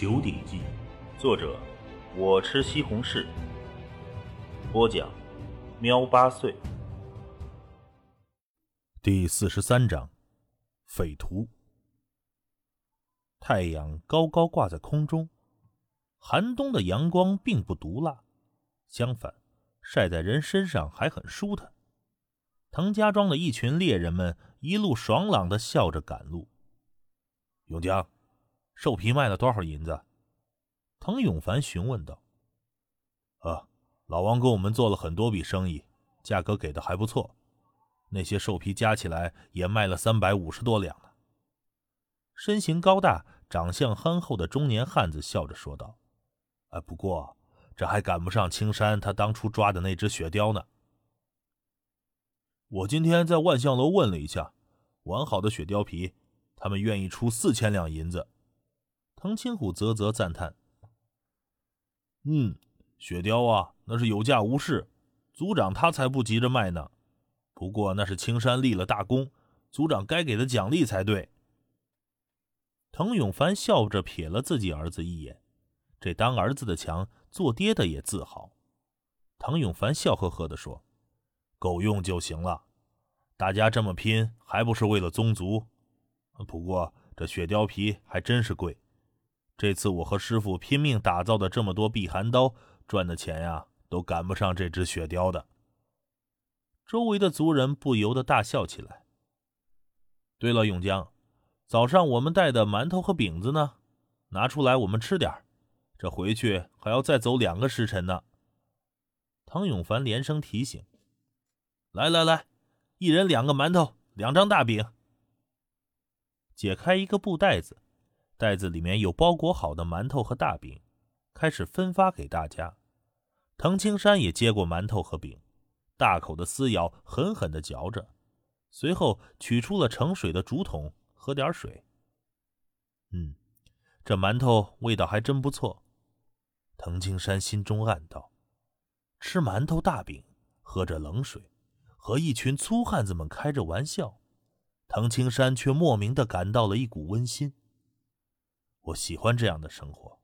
九鼎记》，作者我吃西红柿，播讲喵八岁。第四十三章，匪徒。太阳高高挂在空中，寒冬的阳光并不毒辣，相反，晒在人身上还很舒坦。滕家庄的一群猎人们一路爽朗的笑着赶路。永江。兽皮卖了多少银子？滕永凡询问道。“啊，老王跟我们做了很多笔生意，价格给的还不错。那些兽皮加起来也卖了三百五十多两呢。”身形高大、长相憨厚的中年汉子笑着说道：“啊，不过这还赶不上青山他当初抓的那只雪貂呢。我今天在万象楼问了一下，完好的雪貂皮，他们愿意出四千两银子。”藤青虎啧啧赞叹：“嗯，雪貂啊，那是有价无市，族长他才不急着卖呢。不过那是青山立了大功，族长该给的奖励才对。”滕永凡笑着瞥了自己儿子一眼，这当儿子的强，做爹的也自豪。滕永凡笑呵呵地说：“够用就行了，大家这么拼，还不是为了宗族？不过这雪貂皮还真是贵。”这次我和师傅拼命打造的这么多避寒刀，赚的钱呀，都赶不上这只雪貂的。周围的族人不由得大笑起来。对了，永江，早上我们带的馒头和饼子呢？拿出来我们吃点这回去还要再走两个时辰呢。唐永凡连声提醒：“来来来，一人两个馒头，两张大饼。”解开一个布袋子。袋子里面有包裹好的馒头和大饼，开始分发给大家。藤青山也接过馒头和饼，大口的撕咬，狠狠的嚼着，随后取出了盛水的竹筒，喝点水。嗯，这馒头味道还真不错。藤青山心中暗道：吃馒头大饼，喝着冷水，和一群粗汉子们开着玩笑，藤青山却莫名的感到了一股温馨。我喜欢这样的生活。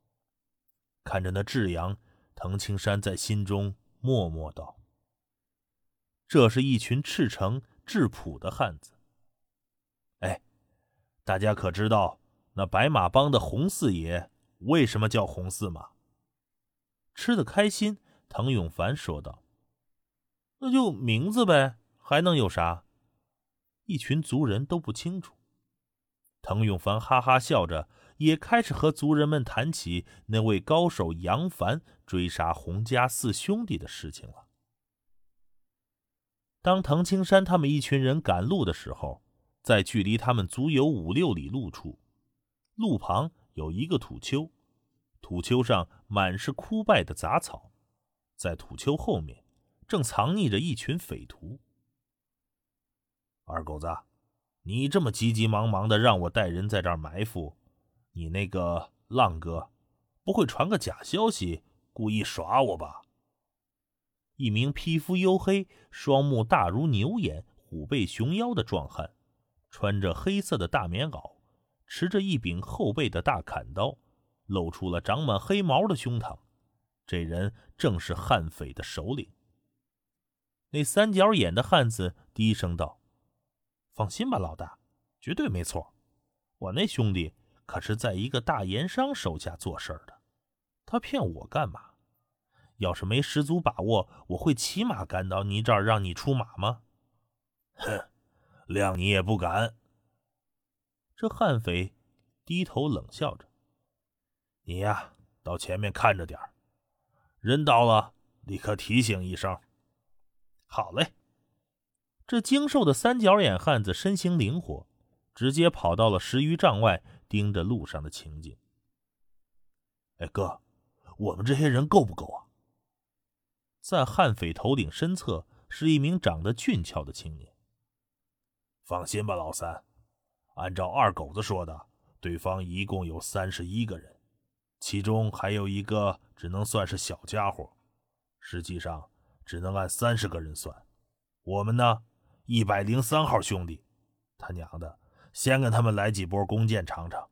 看着那志阳，滕青山在心中默默道：“这是一群赤诚质朴的汉子。”哎，大家可知道那白马帮的洪四爷为什么叫洪四吗？吃的开心，滕永凡说道：“那就名字呗，还能有啥？”一群族人都不清楚。滕永凡哈哈笑着。也开始和族人们谈起那位高手杨凡追杀洪家四兄弟的事情了。当滕青山他们一群人赶路的时候，在距离他们足有五六里路处，路旁有一个土丘，土丘上满是枯败的杂草，在土丘后面正藏匿着一群匪徒。二狗子，你这么急急忙忙的让我带人在这儿埋伏。你那个浪哥，不会传个假消息，故意耍我吧？一名皮肤黝黑、双目大如牛眼、虎背熊腰的壮汉，穿着黑色的大棉袄，持着一柄后背的大砍刀，露出了长满黑毛的胸膛。这人正是悍匪的首领。那三角眼的汉子低声道：“放心吧，老大，绝对没错。我那兄弟。”可是在一个大盐商手下做事的，他骗我干嘛？要是没十足把握，我会骑马赶到你这儿让你出马吗？哼，谅你也不敢。这悍匪低头冷笑着：“你呀，到前面看着点人到了立刻提醒一声。”好嘞。这精瘦的三角眼汉子身形灵活，直接跑到了十余丈外。盯着路上的情景。哎哥，我们这些人够不够啊？在悍匪头顶身侧是一名长得俊俏的青年。放心吧，老三，按照二狗子说的，对方一共有三十一个人，其中还有一个只能算是小家伙，实际上只能按三十个人算。我们呢，一百零三号兄弟，他娘的！先跟他们来几波弓箭尝尝，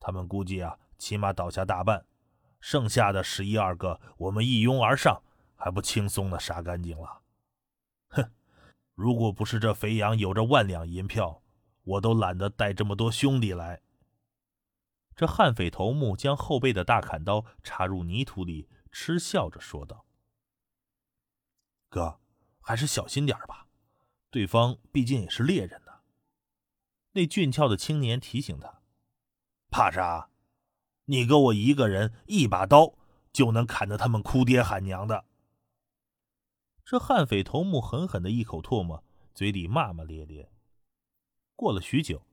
他们估计啊起码倒下大半，剩下的十一二个，我们一拥而上，还不轻松的杀干净了？哼！如果不是这肥羊有着万两银票，我都懒得带这么多兄弟来。这悍匪头目将后背的大砍刀插入泥土里，嗤笑着说道：“哥，还是小心点吧，对方毕竟也是猎人。”那俊俏的青年提醒他：“怕啥？你哥我一个人，一把刀就能砍得他们哭爹喊娘的。”这悍匪头目狠狠的一口唾沫，嘴里骂骂咧咧。过了许久，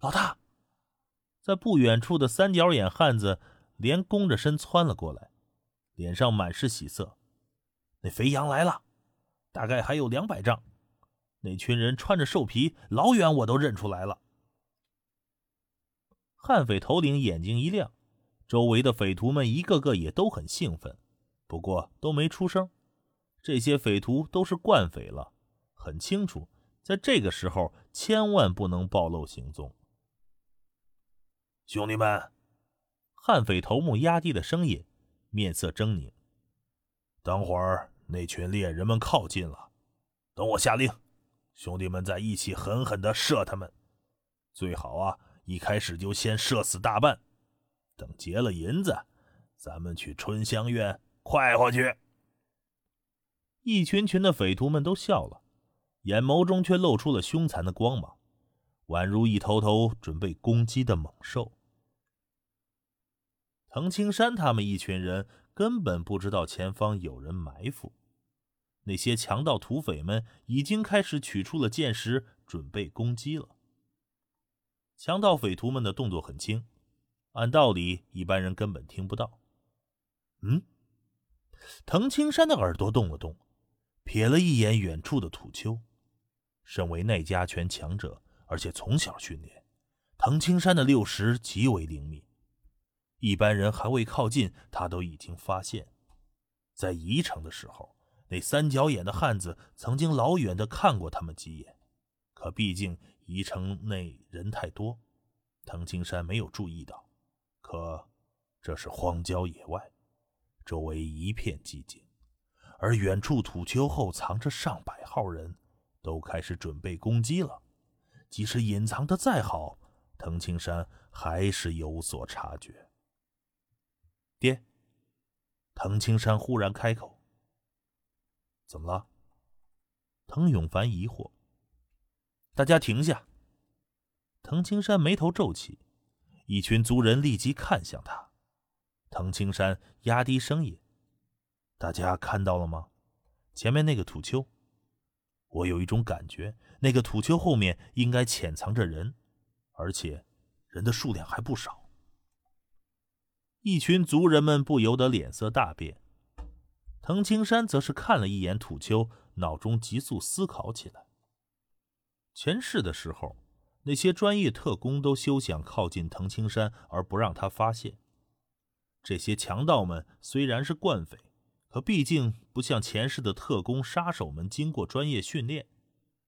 老大，在不远处的三角眼汉子连弓着身窜了过来，脸上满是喜色。那肥羊来了，大概还有两百丈。那群人穿着兽皮，老远我都认出来了。悍匪头领眼睛一亮，周围的匪徒们一个个也都很兴奋，不过都没出声。这些匪徒都是惯匪了，很清楚，在这个时候千万不能暴露行踪。兄弟们，悍匪头目压低了声音，面色狰狞：“等会儿那群猎人们靠近了，等我下令，兄弟们再一起狠狠的射他们。最好啊，一开始就先射死大半，等结了银子，咱们去春香院快活去。”一群群的匪徒们都笑了，眼眸中却露出了凶残的光芒，宛如一头头准备攻击的猛兽。藤青山他们一群人根本不知道前方有人埋伏，那些强盗土匪们已经开始取出了箭石，准备攻击了。强盗匪徒们的动作很轻，按道理一般人根本听不到。嗯，藤青山的耳朵动了动。瞥了一眼远处的土丘，身为内家拳强者，而且从小训练，藤青山的六识极为灵敏，一般人还未靠近，他都已经发现。在宜城的时候，那三角眼的汉子曾经老远的看过他们几眼，可毕竟宜城内人太多，藤青山没有注意到。可这是荒郊野外，周围一片寂静。而远处土丘后藏着上百号人，都开始准备攻击了。即使隐藏的再好，藤青山还是有所察觉。爹，藤青山忽然开口：“怎么了？”藤永凡疑惑。大家停下。藤青山眉头皱起，一群族人立即看向他。藤青山压低声音。大家看到了吗？前面那个土丘，我有一种感觉，那个土丘后面应该潜藏着人，而且人的数量还不少。一群族人们不由得脸色大变，藤青山则是看了一眼土丘，脑中急速思考起来。前世的时候，那些专业特工都休想靠近藤青山而不让他发现。这些强盗们虽然是惯匪。可毕竟不像前世的特工杀手们经过专业训练，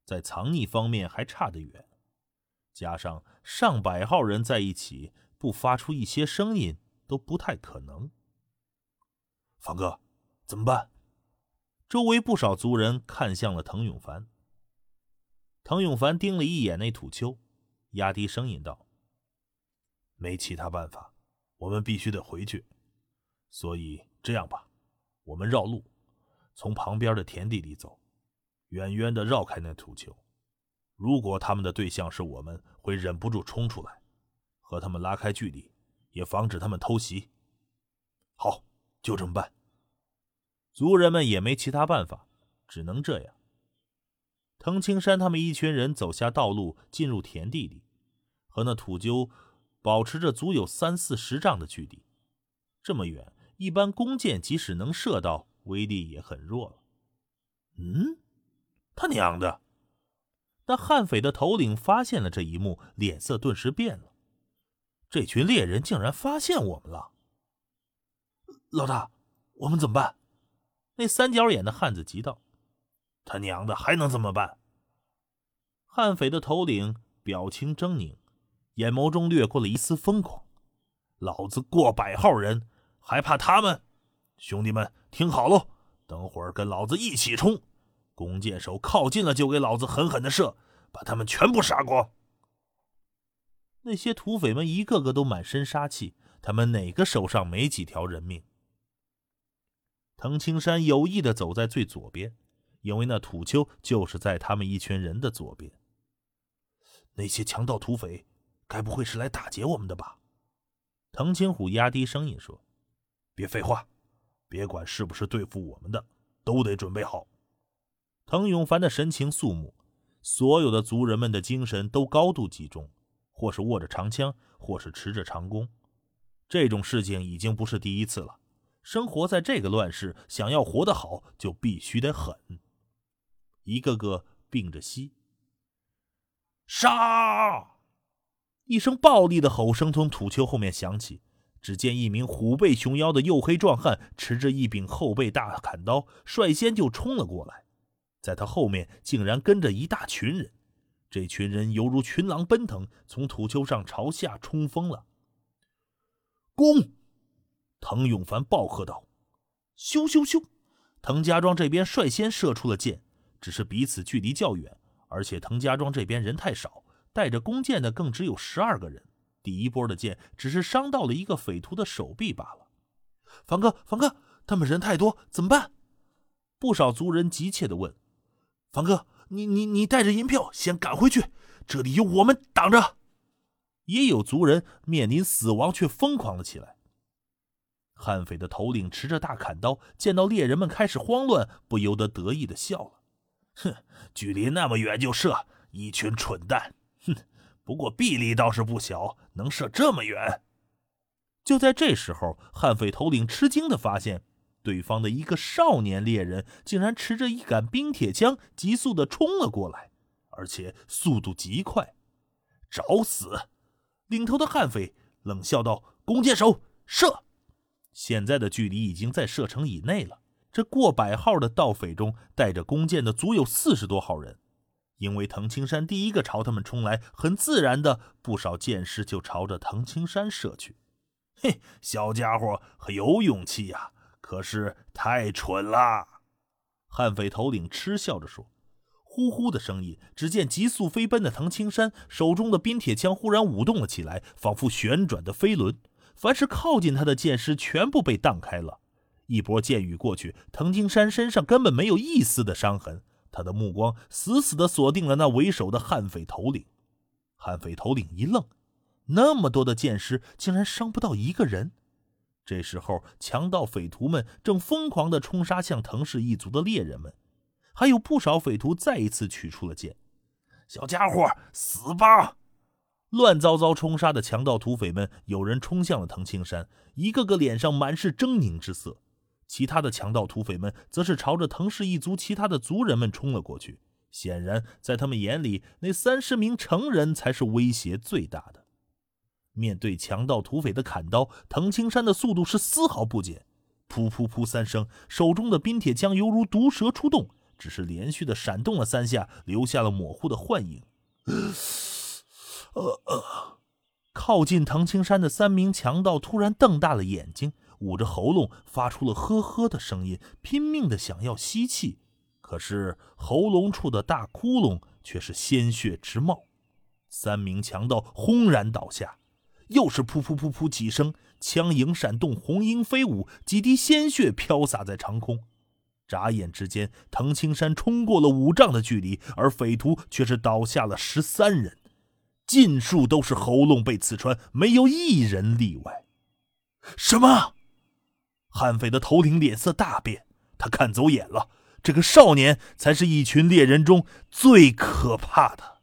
在藏匿方面还差得远。加上上百号人在一起，不发出一些声音都不太可能。方哥，怎么办？周围不少族人看向了滕永凡。滕永凡盯了一眼那土丘，压低声音道：“没其他办法，我们必须得回去。所以这样吧。”我们绕路，从旁边的田地里走，远远的绕开那土丘。如果他们的对象是我们，会忍不住冲出来，和他们拉开距离，也防止他们偷袭。好，就这么办。族人们也没其他办法，只能这样。藤青山他们一群人走下道路，进入田地里，和那土丘保持着足有三四十丈的距离。这么远。一般弓箭即使能射到，威力也很弱了。嗯，他娘的！那悍匪的头领发现了这一幕，脸色顿时变了。这群猎人竟然发现我们了！老大，我们怎么办？那三角眼的汉子急道：“他娘的，还能怎么办？”悍匪的头领表情狰狞，眼眸中掠过了一丝疯狂。老子过百号人，还怕他们？兄弟们，听好喽！等会儿跟老子一起冲！弓箭手靠近了，就给老子狠狠的射，把他们全部杀光！那些土匪们一个个都满身杀气，他们哪个手上没几条人命？藤青山有意的走在最左边，因为那土丘就是在他们一群人的左边。那些强盗土匪，该不会是来打劫我们的吧？藤青虎压低声音说：“别废话，别管是不是对付我们的，都得准备好。”滕永凡的神情肃穆，所有的族人们的精神都高度集中，或是握着长枪，或是持着长弓。这种事情已经不是第一次了。生活在这个乱世，想要活得好，就必须得狠。一个个并着膝，杀！一声暴力的吼声从土丘后面响起。只见一名虎背熊腰的黝黑壮汉，持着一柄后背大砍刀，率先就冲了过来。在他后面竟然跟着一大群人，这群人犹如群狼奔腾，从土丘上朝下冲锋了。攻！滕永凡暴喝道：“咻咻咻！”滕家庄这边率先射出了箭，只是彼此距离较远，而且滕家庄这边人太少，带着弓箭的更只有十二个人。第一波的箭只是伤到了一个匪徒的手臂罢了。凡哥，凡哥，他们人太多，怎么办？不少族人急切地问。凡哥，你你你带着银票先赶回去，这里有我们挡着。也有族人面临死亡却疯狂了起来。悍匪的头领持着大砍刀，见到猎人们开始慌乱，不由得得意的笑了：“哼，距离那么远就射，一群蠢蛋！哼，不过臂力倒是不小，能射这么远。”就在这时候，悍匪头领吃惊的发现。对方的一个少年猎人竟然持着一杆冰铁枪，急速的冲了过来，而且速度极快。找死！领头的悍匪冷笑道：“弓箭手，射！”现在的距离已经在射程以内了。这过百号的盗匪中，带着弓箭的足有四十多号人。因为藤青山第一个朝他们冲来，很自然的，不少箭矢就朝着藤青山射去。嘿，小家伙很有勇气呀！可是太蠢了，悍匪头领嗤笑着说：“呼呼的声音。”只见急速飞奔的藤青山手中的冰铁枪忽然舞动了起来，仿佛旋转的飞轮。凡是靠近他的剑师全部被荡开了。一波箭雨过去，藤青山身上根本没有一丝的伤痕。他的目光死死地锁定了那为首的悍匪头领。悍匪头领一愣：那么多的剑师，竟然伤不到一个人。这时候，强盗匪徒们正疯狂地冲杀向藤氏一族的猎人们，还有不少匪徒再一次取出了剑。小家伙，死吧！乱糟糟冲杀的强盗土匪们，有人冲向了藤青山，一个个脸上满是狰狞之色；其他的强盗土匪们则是朝着藤氏一族其他的族人们冲了过去。显然，在他们眼里，那三十名成人才是威胁最大的。面对强盗土匪的砍刀，藤青山的速度是丝毫不减。噗噗噗三声，手中的冰铁枪犹如毒蛇出洞，只是连续的闪动了三下，留下了模糊的幻影。呃呃，靠近藤青山的三名强盗突然瞪大了眼睛，捂着喉咙，发出了呵呵的声音，拼命的想要吸气，可是喉咙处的大窟窿却是鲜血直冒。三名强盗轰然倒下。又是噗噗噗噗几声，枪影闪动，红缨飞舞，几滴鲜血飘洒在长空。眨眼之间，藤青山冲过了五丈的距离，而匪徒却是倒下了十三人，尽数都是喉咙被刺穿，没有一人例外。什么？悍匪的头领脸色大变，他看走眼了，这个少年才是一群猎人中最可怕的。